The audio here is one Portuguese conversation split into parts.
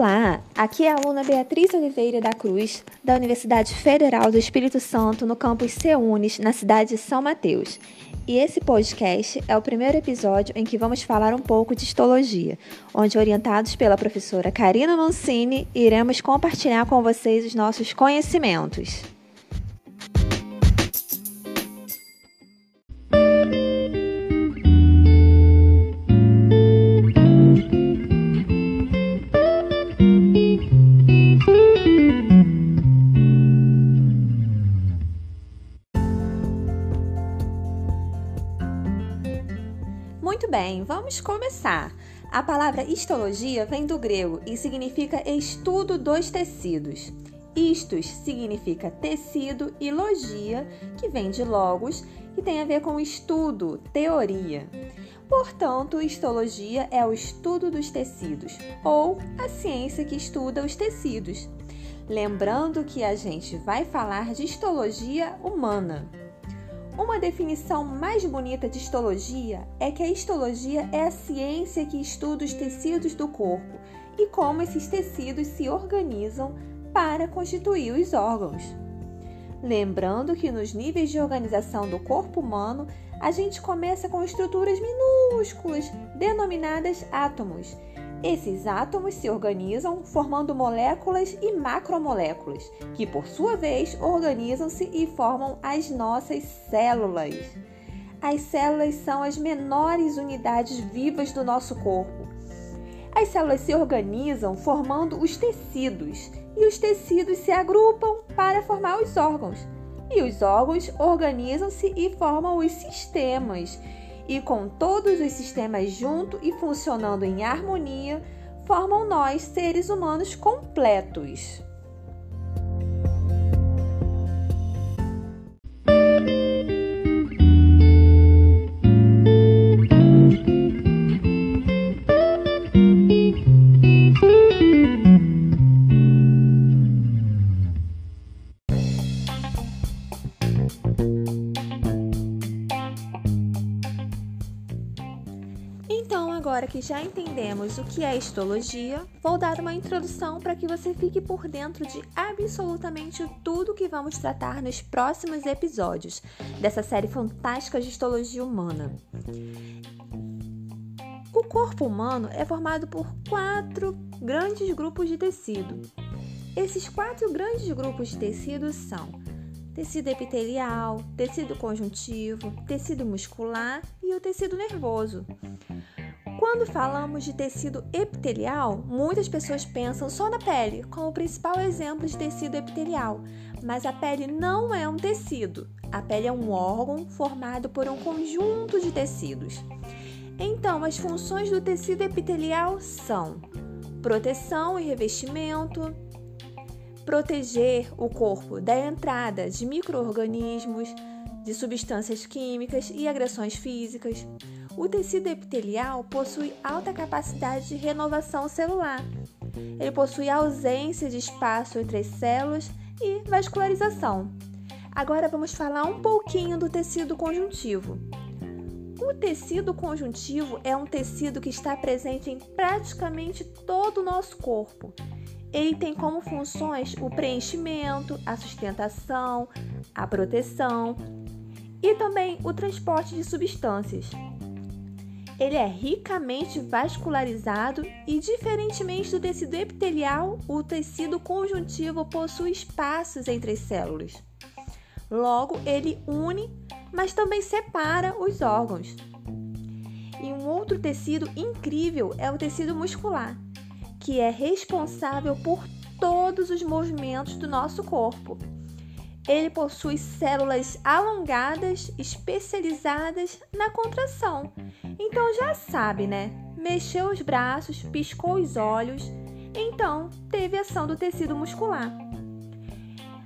Olá, aqui é a aluna Beatriz Oliveira da Cruz, da Universidade Federal do Espírito Santo, no campus Ceunes, na cidade de São Mateus. E esse podcast é o primeiro episódio em que vamos falar um pouco de histologia, onde, orientados pela professora Karina Mancini, iremos compartilhar com vocês os nossos conhecimentos. Muito bem, vamos começar. A palavra histologia vem do grego e significa estudo dos tecidos. Istos significa tecido e logia, que vem de logos, que tem a ver com estudo, teoria. Portanto, histologia é o estudo dos tecidos, ou a ciência que estuda os tecidos. Lembrando que a gente vai falar de histologia humana. Uma definição mais bonita de histologia é que a histologia é a ciência que estuda os tecidos do corpo e como esses tecidos se organizam para constituir os órgãos. Lembrando que nos níveis de organização do corpo humano, a gente começa com estruturas minúsculas, denominadas átomos, esses átomos se organizam formando moléculas e macromoléculas, que por sua vez organizam-se e formam as nossas células. As células são as menores unidades vivas do nosso corpo. As células se organizam formando os tecidos, e os tecidos se agrupam para formar os órgãos. E os órgãos organizam-se e formam os sistemas, e com todos os sistemas juntos e funcionando em harmonia, formam nós, seres humanos completos. Agora que já entendemos o que é histologia, vou dar uma introdução para que você fique por dentro de absolutamente tudo que vamos tratar nos próximos episódios dessa série fantástica de histologia humana. O corpo humano é formado por quatro grandes grupos de tecido. Esses quatro grandes grupos de tecido são tecido epitelial, tecido conjuntivo, tecido muscular e o tecido nervoso. Quando falamos de tecido epitelial, muitas pessoas pensam só na pele como o principal exemplo de tecido epitelial, mas a pele não é um tecido. A pele é um órgão formado por um conjunto de tecidos. Então, as funções do tecido epitelial são proteção e revestimento, proteger o corpo da entrada de microorganismos, de substâncias químicas e agressões físicas, o tecido epitelial possui alta capacidade de renovação celular. Ele possui ausência de espaço entre as células e vascularização. Agora vamos falar um pouquinho do tecido conjuntivo. O tecido conjuntivo é um tecido que está presente em praticamente todo o nosso corpo. Ele tem como funções o preenchimento, a sustentação, a proteção e também o transporte de substâncias. Ele é ricamente vascularizado e, diferentemente do tecido epitelial, o tecido conjuntivo possui espaços entre as células. Logo, ele une, mas também separa os órgãos. E um outro tecido incrível é o tecido muscular, que é responsável por todos os movimentos do nosso corpo. Ele possui células alongadas especializadas na contração então já sabe, né? Mexeu os braços, piscou os olhos, então teve ação do tecido muscular.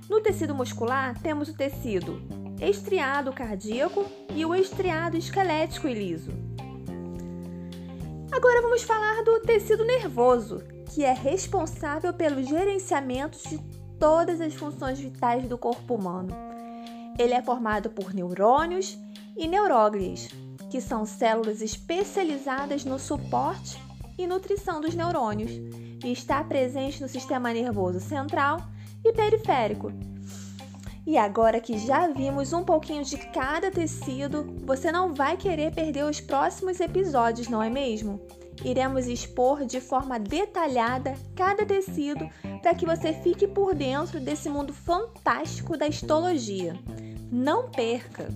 No tecido muscular temos o tecido estriado cardíaco e o estriado esquelético e liso. Agora vamos falar do tecido nervoso, que é responsável pelo gerenciamento de todas as funções vitais do corpo humano. Ele é formado por neurônios e neuróglias, que são células especializadas no suporte e nutrição dos neurônios, e está presente no sistema nervoso central e periférico. E agora que já vimos um pouquinho de cada tecido, você não vai querer perder os próximos episódios, não é mesmo? Iremos expor de forma detalhada cada tecido para que você fique por dentro desse mundo fantástico da histologia. Não perca!